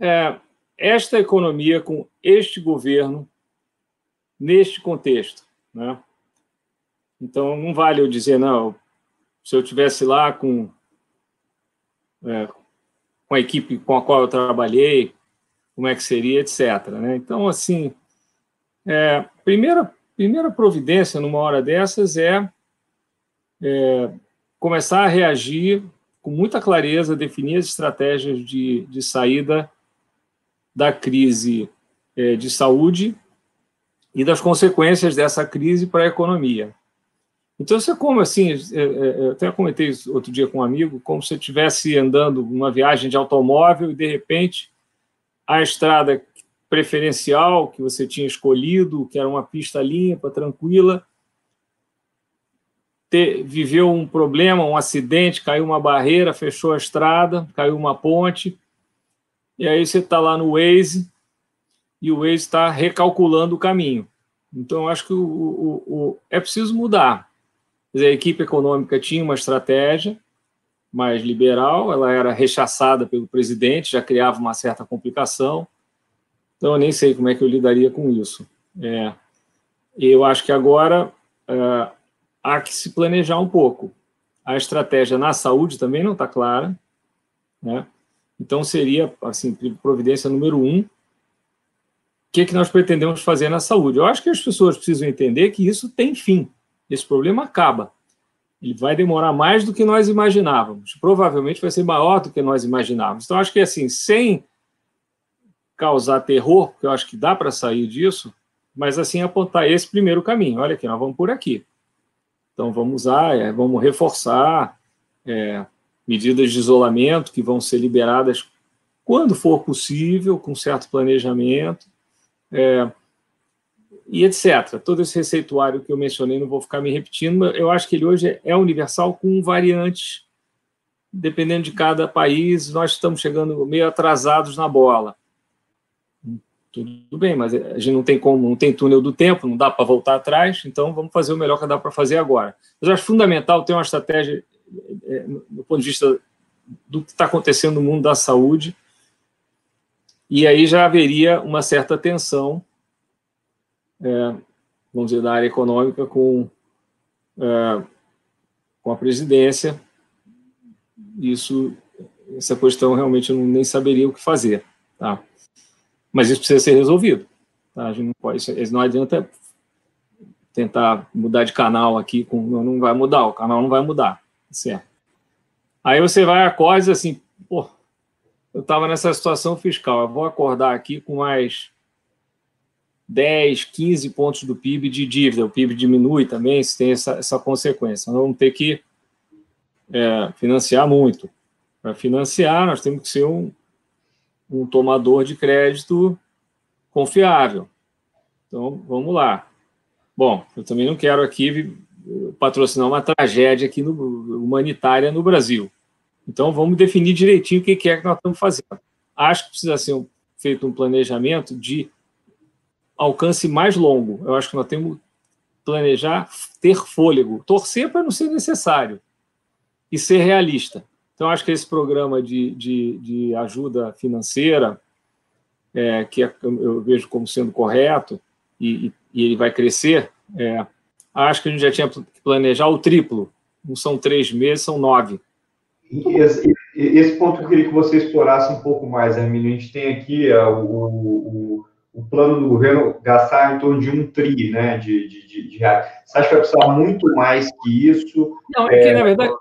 é, esta economia com este governo neste contexto, né? Então não vale eu dizer não. Se eu tivesse lá com é, com a equipe com a qual eu trabalhei, como é que seria, etc. Né? Então assim, é, primeira primeira providência numa hora dessas é, é começar a reagir com muita clareza, definir as estratégias de, de saída da crise é, de saúde e das consequências dessa crise para a economia. Então, você como assim, é, é, eu até comentei isso outro dia com um amigo, como se estivesse andando numa viagem de automóvel e, de repente, a estrada preferencial que você tinha escolhido, que era uma pista limpa, tranquila, ter, viveu um problema, um acidente, caiu uma barreira, fechou a estrada, caiu uma ponte, e aí você está lá no Waze e o Waze está recalculando o caminho. Então, acho que o, o, o, é preciso mudar. Dizer, a equipe econômica tinha uma estratégia mais liberal, ela era rechaçada pelo presidente, já criava uma certa complicação. Então, eu nem sei como é que eu lidaria com isso. É, eu acho que agora é, há que se planejar um pouco. A estratégia na saúde também não está clara, né? Então seria assim providência número um. O que, é que nós pretendemos fazer na saúde? Eu acho que as pessoas precisam entender que isso tem fim. Esse problema acaba. Ele vai demorar mais do que nós imaginávamos. Provavelmente vai ser maior do que nós imaginávamos. Então acho que assim, sem causar terror, porque eu acho que dá para sair disso, mas assim apontar esse primeiro caminho. Olha aqui, nós vamos por aqui. Então, vamos usar, é, vamos reforçar é, medidas de isolamento que vão ser liberadas quando for possível, com certo planejamento, é, e etc. Todo esse receituário que eu mencionei, não vou ficar me repetindo, eu acho que ele hoje é universal com variantes, dependendo de cada país, nós estamos chegando meio atrasados na bola tudo bem, mas a gente não tem como, não tem túnel do tempo, não dá para voltar atrás, então vamos fazer o melhor que dá para fazer agora. Mas eu acho fundamental ter uma estratégia é, do ponto de vista do que está acontecendo no mundo da saúde, e aí já haveria uma certa tensão, é, vamos dizer, da área econômica com, é, com a presidência. Isso, essa questão realmente eu nem saberia o que fazer. Tá? Mas isso precisa ser resolvido. Tá? A gente não, pode, não adianta tentar mudar de canal aqui, com, não vai mudar, o canal não vai mudar. Certo. Aí você vai acordar assim, pô, eu estava nessa situação fiscal, eu vou acordar aqui com mais 10, 15 pontos do PIB de dívida. O PIB diminui também, se tem essa, essa consequência. Nós vamos ter que é, financiar muito. Para financiar, nós temos que ser um, um tomador de crédito confiável. Então, vamos lá. Bom, eu também não quero aqui patrocinar uma tragédia aqui no, humanitária no Brasil. Então, vamos definir direitinho o que é que nós estamos fazendo. Acho que precisa ser feito um planejamento de alcance mais longo. Eu acho que nós temos que planejar, ter fôlego, torcer para não ser necessário e ser realista. Então, acho que esse programa de, de, de ajuda financeira, é, que é, eu vejo como sendo correto, e, e ele vai crescer, é, acho que a gente já tinha que planejar o triplo. Não são três meses, são nove. Esse, esse ponto eu queria que você explorasse um pouco mais, Hermínio. A gente tem aqui uh, o, o, o, plano do governo gastar em torno de um tri né, de, de, de, de reais. Você acha que vai precisar muito mais que isso? Não, é que, na verdade,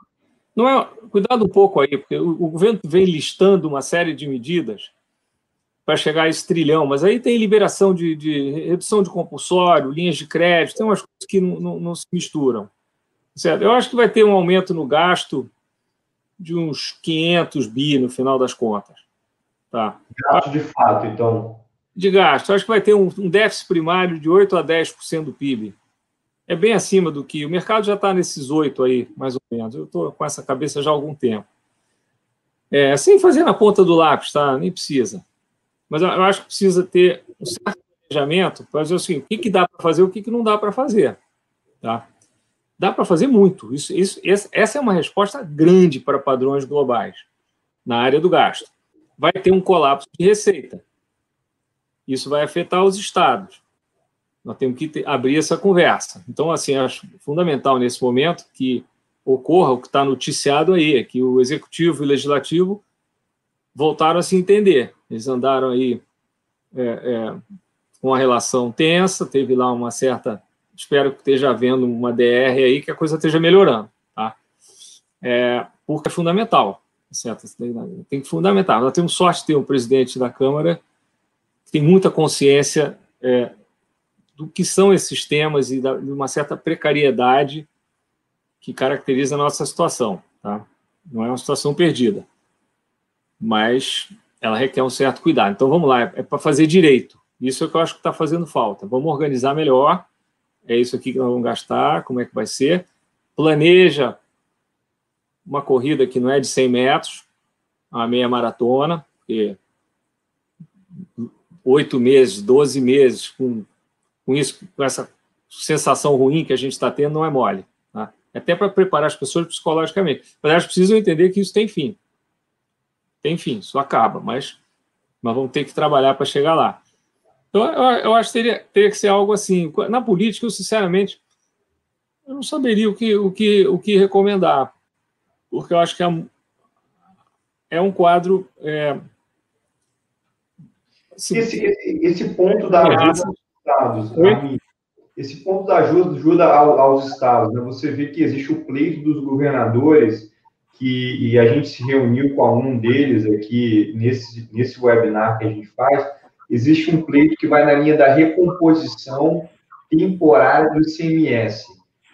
não é, cuidado um pouco aí, porque o, o governo vem listando uma série de medidas para chegar a esse trilhão, mas aí tem liberação de, de, redução de compulsório, linhas de crédito, tem umas coisas que não, não, não, se misturam. Certo? Eu acho que vai ter um aumento no gasto de uns 500 bi no final das contas. Tá? Gasto de fato, então. De gasto. Eu acho que vai ter um, um déficit primário de 8 a 10% do PIB é bem acima do que. O mercado já está nesses oito aí, mais ou menos. Eu estou com essa cabeça já há algum tempo. É, sem fazer na ponta do lápis, tá? Nem precisa. Mas eu acho que precisa ter um certo planejamento para dizer assim, o que, que dá para fazer, o que, que não dá para fazer. Tá? Dá para fazer muito. Isso, isso, essa é uma resposta grande para padrões globais na área do gasto. vai ter um colapso de receita. Isso vai afetar os estados. Nós temos que ter, abrir essa conversa. Então, assim, acho fundamental nesse momento que ocorra o que está noticiado aí, é que o executivo e o legislativo voltaram a se entender. Eles andaram aí é, é, com uma relação tensa, teve lá uma certa. Espero que esteja havendo uma DR aí, que a coisa esteja melhorando. Tá? É, porque é fundamental. Certo? Tem que fundamentar. Nós temos sorte de ter um presidente da Câmara que tem muita consciência é, do que são esses temas e da, de uma certa precariedade que caracteriza a nossa situação. Tá? Não é uma situação perdida, mas ela requer um certo cuidado. Então vamos lá, é para fazer direito. Isso é o que eu acho que está fazendo falta. Vamos organizar melhor. É isso aqui que nós vamos gastar, como é que vai ser. Planeja uma corrida que não é de 100 metros, a meia maratona, porque oito meses, 12 meses, com, com isso, com essa sensação ruim que a gente está tendo, não é mole. Tá? Até para preparar as pessoas psicologicamente. Mas elas precisam entender que isso tem fim. Tem fim, isso acaba, mas nós vamos ter que trabalhar para chegar lá. Então, eu, eu acho que teria, teria que ser algo assim. Na política, eu, sinceramente, eu não saberia o que, o que, o que recomendar porque eu acho que é, é um quadro. É, esse, esse, esse, ponto da ajuda aos estados, esse ponto da ajuda, ajuda aos estados, né? você vê que existe o pleito dos governadores, que, e a gente se reuniu com um deles aqui nesse, nesse webinar que a gente faz, existe um pleito que vai na linha da recomposição temporária do ICMS.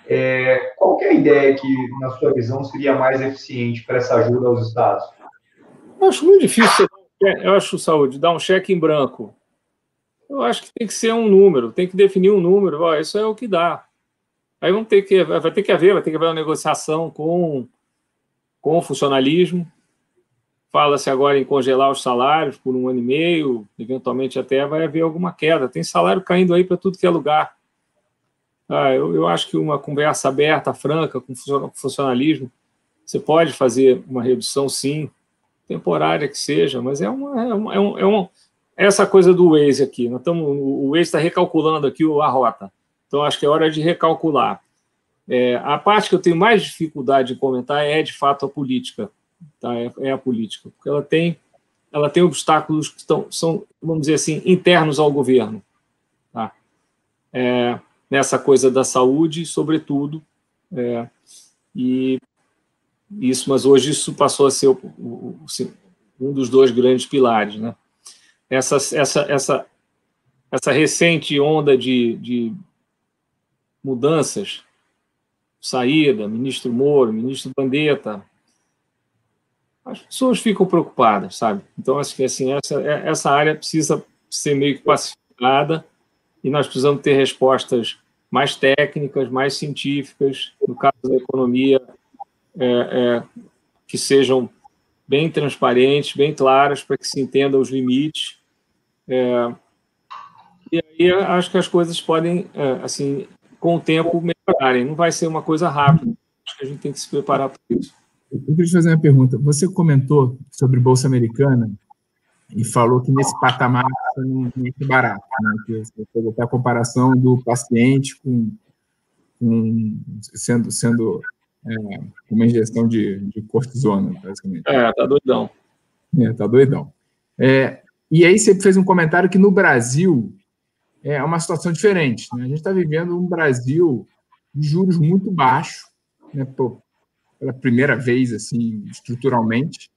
É, qual é a ideia que, na sua visão, seria mais eficiente para essa ajuda aos estados? Eu acho muito difícil, eu acho, Saúde, dar um cheque em branco. Eu acho que tem que ser um número, tem que definir um número, ó, isso é o que dá. Aí vamos ter que, vai ter que haver, vai ter que haver uma negociação com, com o funcionalismo. Fala-se agora em congelar os salários por um ano e meio, eventualmente até vai haver alguma queda. Tem salário caindo aí para tudo que é lugar. Ah, eu, eu, acho que uma conversa aberta, franca, com funcionalismo, você pode fazer uma redução, sim, temporária que seja, mas é uma, é uma, é é essa coisa do Waze aqui. Nós estamos, o Waze está recalculando aqui a rota, então acho que é hora de recalcular. É, a parte que eu tenho mais dificuldade de comentar é de fato a política, tá? é, é a política, porque ela tem, ela tem obstáculos que estão, são, vamos dizer assim, internos ao governo. Tá? É, nessa coisa da saúde, sobretudo. É, e isso, mas hoje isso passou a ser o, o, um dos dois grandes pilares, né? Essa, essa, essa, essa recente onda de, de mudanças, saída, ministro Moro, ministro Bandetta, as pessoas ficam preocupadas, sabe? Então acho que assim essa essa área precisa ser meio que pacificada e nós precisamos ter respostas mais técnicas, mais científicas, no caso da economia, é, é, que sejam bem transparentes, bem claras, para que se entenda os limites. É, e aí acho que as coisas podem, é, assim, com o tempo, melhorarem. Não vai ser uma coisa rápida. Acho que a gente tem que se preparar para isso. Eu queria te fazer uma pergunta. Você comentou sobre Bolsa Americana e falou que nesse patamar não é barato, né? que você fez até a comparação do paciente com, com sendo, sendo é, uma injeção de, de cortisona, basicamente. É, tá doidão. É, tá doidão. É, e aí você fez um comentário que no Brasil é uma situação diferente. Né? A gente está vivendo um Brasil de juros muito baixos, né, pela primeira vez, assim, estruturalmente,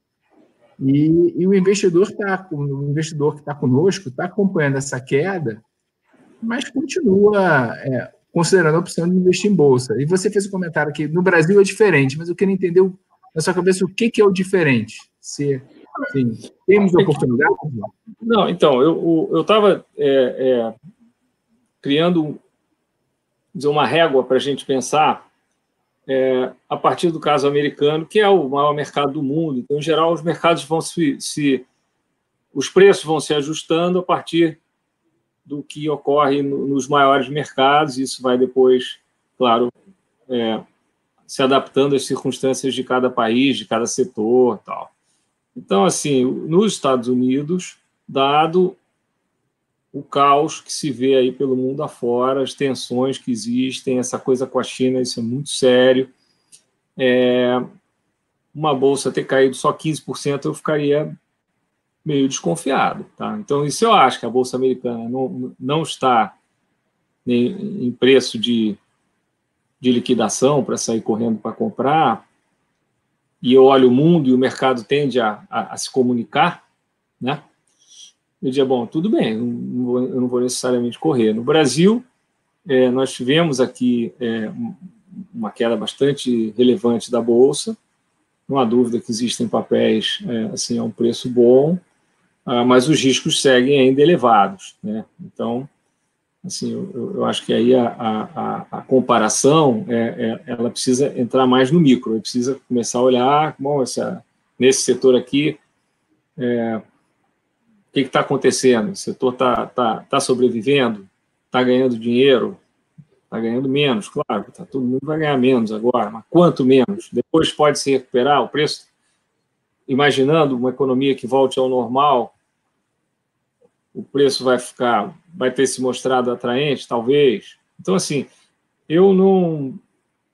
e, e o investidor tá, o investidor que está conosco está acompanhando essa queda, mas continua é, considerando a opção de investir em bolsa. E você fez um comentário que no Brasil é diferente, mas eu queria entender na sua cabeça o que, que é o diferente. Se assim, temos oportunidade? Não, então, eu estava é, é, criando dizer, uma régua para a gente pensar é, a partir do caso americano, que é o maior mercado do mundo. Então, em geral, os mercados vão se, se os preços vão se ajustando a partir do que ocorre no, nos maiores mercados. Isso vai depois, claro, é, se adaptando às circunstâncias de cada país, de cada setor, tal. Então, assim, nos Estados Unidos, dado o caos que se vê aí pelo mundo afora, as tensões que existem, essa coisa com a China, isso é muito sério. É, uma bolsa ter caído só 15%, eu ficaria meio desconfiado. Tá? Então, isso eu acho que a bolsa americana não, não está em, preço de, de liquidação para sair correndo para comprar, e eu olho o mundo e o mercado tende a, a, a se comunicar, né? Eu dizia, bom, tudo bem, eu não vou, necessariamente correr. No Brasil, é, nós tivemos aqui é, uma queda bastante relevante da Bolsa, não há dúvida que existem papéis é, assim, a um preço bom, ah, mas os riscos seguem ainda elevados. Né? Então, assim, eu, eu acho que aí a, a, a comparação é, é, ela precisa entrar mais no micro, precisa começar a olhar, bom, essa, nesse setor aqui, é, o que está acontecendo? O setor está tá, tá sobrevivendo? Está ganhando dinheiro? Está ganhando menos, claro. Tá, todo mundo vai ganhar menos agora, mas quanto menos? Depois pode se recuperar o preço? Imaginando uma economia que volte ao normal, o preço vai ficar, vai ter se mostrado atraente, talvez. Então, assim, eu não,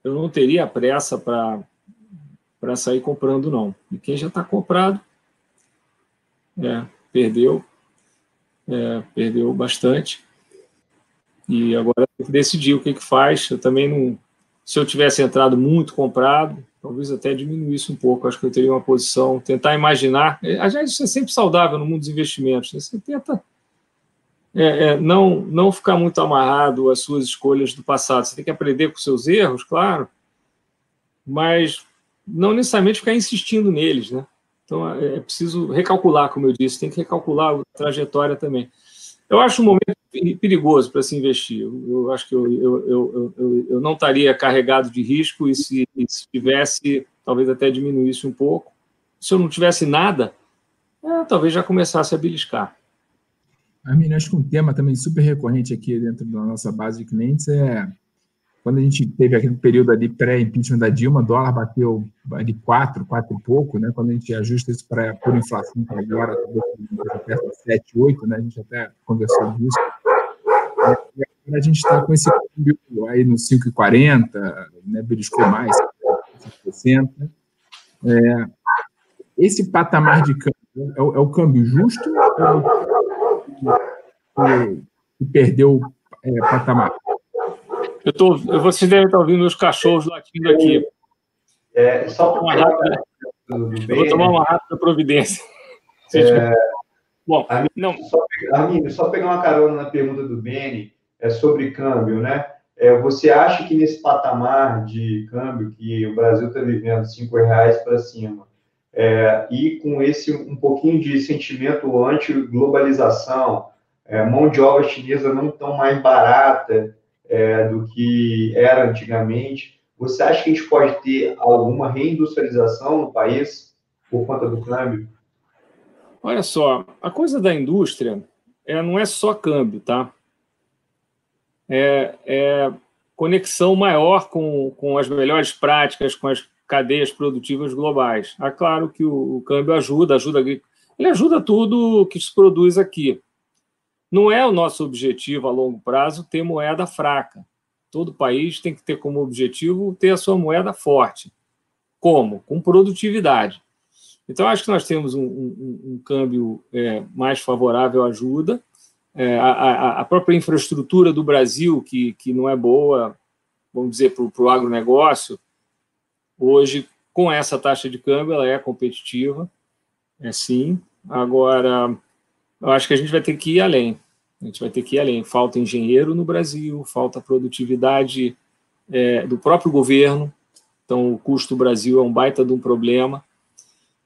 eu não teria pressa para sair comprando, não. E quem já está comprado, é, perdeu, é, perdeu bastante. E agora tem que decidir o que, que faz. Eu também não. Se eu tivesse entrado muito comprado, talvez até diminuísse um pouco. Acho que eu teria uma posição, tentar imaginar. Aliás, isso é sempre saudável no mundo dos investimentos. Né? Você tenta é, é, não, não ficar muito amarrado às suas escolhas do passado. Você tem que aprender com seus erros, claro, mas não necessariamente ficar insistindo neles, né? Então, é, é preciso recalcular, como eu disse, tem que recalcular a trajetória também. Eu acho um momento perigoso para se investir. Eu, acho que eu, eu, eu, eu, não estaria carregado de risco e se, se tivesse, talvez até diminuísse um pouco. Se eu não tivesse nada, é, talvez já começasse a beliscar. Armin, acho que um tema também super recorrente aqui dentro da nossa base de clientes é quando a gente teve aquele período ali pré-impeachment da Dilma, o dólar bateu de 4, 4 e pouco, né? Quando a gente ajusta isso para por inflação para agora, perto de 7, 8, né? A gente até conversou disso. E agora a gente está com esse câmbio aí no 5,40, né? Beliscou mais, 5,60. É, esse patamar de câmbio é o, é o câmbio justo ou é o que perdeu é, patamar? Eu tô, vocês devem estar ouvindo os cachorros latindo aqui. É, só uma rápida, eu vou tomar uma rápida providência. É, Bom, Armin, não. Só, Armin, só pegar uma carona na pergunta do Beni é sobre câmbio, né? É, você acha que nesse patamar de câmbio que o Brasil está vivendo, cinco reais para cima, é, e com esse um pouquinho de sentimento anti-globalização, é, mão de obra chinesa não tão mais barata, é, do que era antigamente. Você acha que a gente pode ter alguma reindustrialização no país por conta do câmbio? Olha só, a coisa da indústria é, não é só câmbio, tá? É, é conexão maior com, com as melhores práticas, com as cadeias produtivas globais. É claro que o, o câmbio ajuda, ajuda ele ajuda tudo que se produz aqui. Não é o nosso objetivo a longo prazo ter moeda fraca. Todo país tem que ter como objetivo ter a sua moeda forte. Como? Com produtividade. Então, acho que nós temos um, um, um câmbio é, mais favorável ajuda. É, a, a, própria infraestrutura do Brasil, que, que não é boa, vamos dizer, para o agronegócio, hoje, com essa taxa de câmbio, ela é competitiva, é sim. Agora, eu acho que a gente vai ter que ir além. A gente vai ter que ir além. Falta engenheiro no Brasil, falta produtividade é, do próprio governo. Então, o custo do Brasil é um baita de um problema.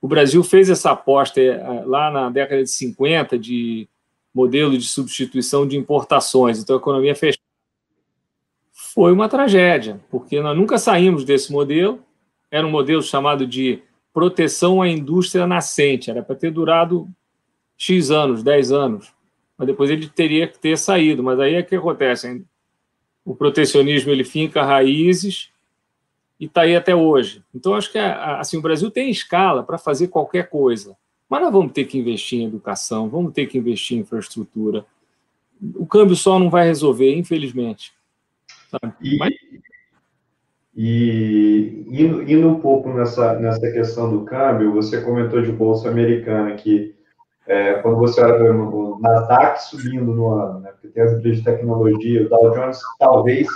O Brasil fez essa aposta é, lá na década de 50 de modelo de substituição de importações. Então, a economia fechada. Foi uma tragédia, porque nós nunca saímos desse modelo. Era um modelo chamado de proteção à indústria nascente. Era para ter durado X anos, 10 anos. Mas depois ele teria que ter saído. Mas aí é que acontece. O protecionismo ele finca raízes e está aí até hoje. Então, acho que assim, o Brasil tem escala para fazer qualquer coisa. Mas nós vamos ter que investir em educação, vamos ter que investir em infraestrutura. O câmbio só não vai resolver, infelizmente. E, Mas... e indo, indo, um pouco nessa, nessa questão do câmbio, você comentou de Bolsa Americana que é, quando você olha o Nasdaq subindo no ano, né, porque tem as empresas de tecnologia, o Dow Jones, talvez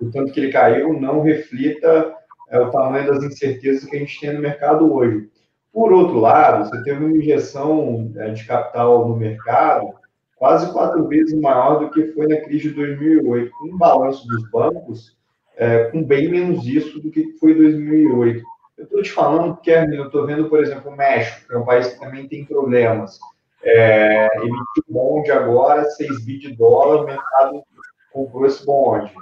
o tanto que ele caiu não reflita é, o tamanho das incertezas que a gente tem no mercado hoje. Por outro lado, você teve uma injeção é, de capital no mercado quase quatro vezes maior do que foi na crise de 2008, com um balanço dos bancos é, com bem menos isso do que foi em 2008. Eu estou te falando porque, eu estou vendo, por exemplo, o México, que é um país que também tem problemas. É, emitiu bonde agora, 6 bi de dólar, o mercado comprou esse bonde.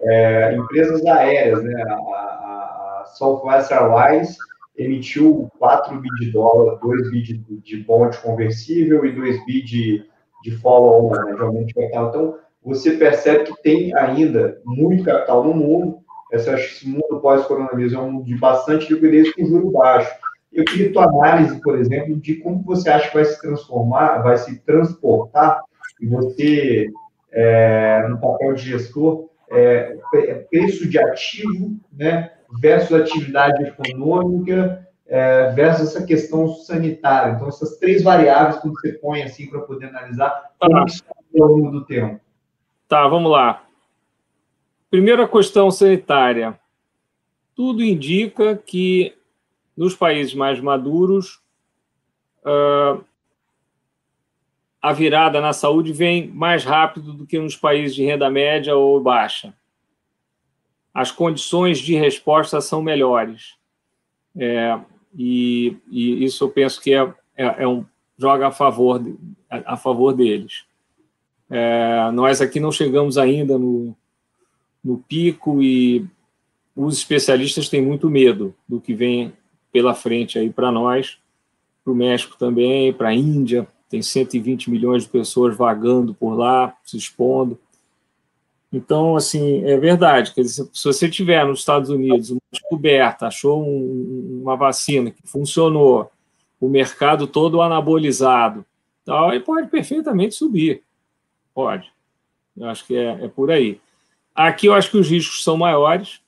É, empresas aéreas, né? A, a, Southwest Airlines emitiu 4 bi de dólar, 2 bi de, de bonde conversível e 2 bi de, de follow-on, né, de aumento de capital. Então, você percebe que tem ainda muito capital no mundo. Esse mundo pós-coronavírus é um mundo de bastante liquidez com juro baixo. Eu queria tua análise, por exemplo, de como você acha que vai se transformar, vai se transportar, e você, é, no papel de gestor, é, preço de ativo, né, versus atividade econômica, é, versus essa questão sanitária. Então, essas três variáveis, quando você põe assim para poder analisar, como tá. isso ao longo do tempo. Tá, vamos lá. Primeira questão sanitária. Tudo indica que nos países mais maduros uh, a virada na saúde vem mais rápido do que nos países de renda média ou baixa as condições de resposta são melhores. É, e, e, isso eu penso que é, é, é um, joga a favor, a, a favor deles. É, nós aqui não chegamos ainda no, no pico e os especialistas têm muito medo do que vem pela frente aí para nós, para o México também, para a Índia, tem 120 milhões de pessoas vagando por lá, se expondo. Então, assim, é verdade. Quer dizer, se você tiver nos Estados Unidos uma descoberta, achou um, uma vacina que funcionou, o mercado todo anabolizado, tal, aí pode perfeitamente subir. Pode. Eu acho que é, é por aí. Aqui eu acho que os riscos são maiores,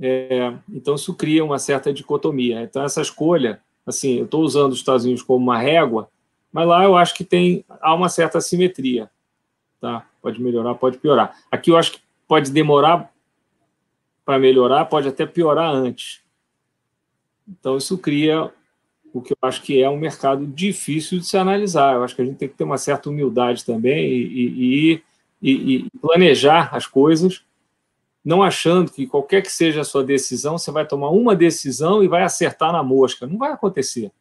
é, então isso cria uma certa dicotomia. Então, essa escolha, assim, eu estou usando os Estados Unidos como uma régua, mas lá eu acho que tem há uma certa simetria. Tá? Pode melhorar, pode piorar. Aqui eu acho que pode demorar para melhorar, pode até piorar antes. Então, isso cria o que eu acho que é um mercado difícil de se analisar. Eu acho que a gente tem que ter uma certa humildade também e, e, e, e planejar as coisas, não achando que qualquer que seja a sua decisão, você vai tomar uma decisão e vai acertar na mosca. Não vai acontecer.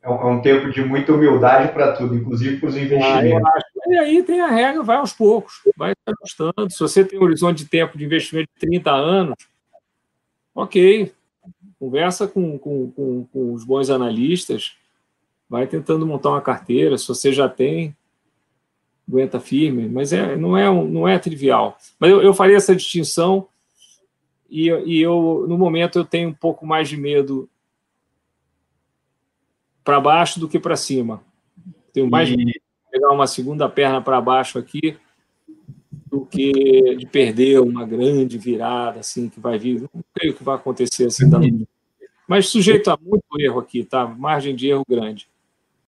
É um, é tempo de muita humildade para tudo, inclusive para os ah, investimentos. Ah, e aí tem a regra, vai aos poucos, vai ajustando. Se você tem um horizonte de tempo de investimento de 30 anos, ok, conversa com, com, com, com os bons analistas, vai tentando montar uma carteira. Se você já tem, aguenta firme, mas é, não, é, não é trivial. Mas eu, eu faria essa distinção e, e eu, no momento, eu tenho um pouco mais de medo para baixo do que para cima. Tenho mais e... de pegar uma segunda perna para baixo aqui do que de perder uma grande virada assim que vai vir. Não creio que vai acontecer assim. Da... Mas sujeito a muito erro aqui, tá? Margem de erro grande.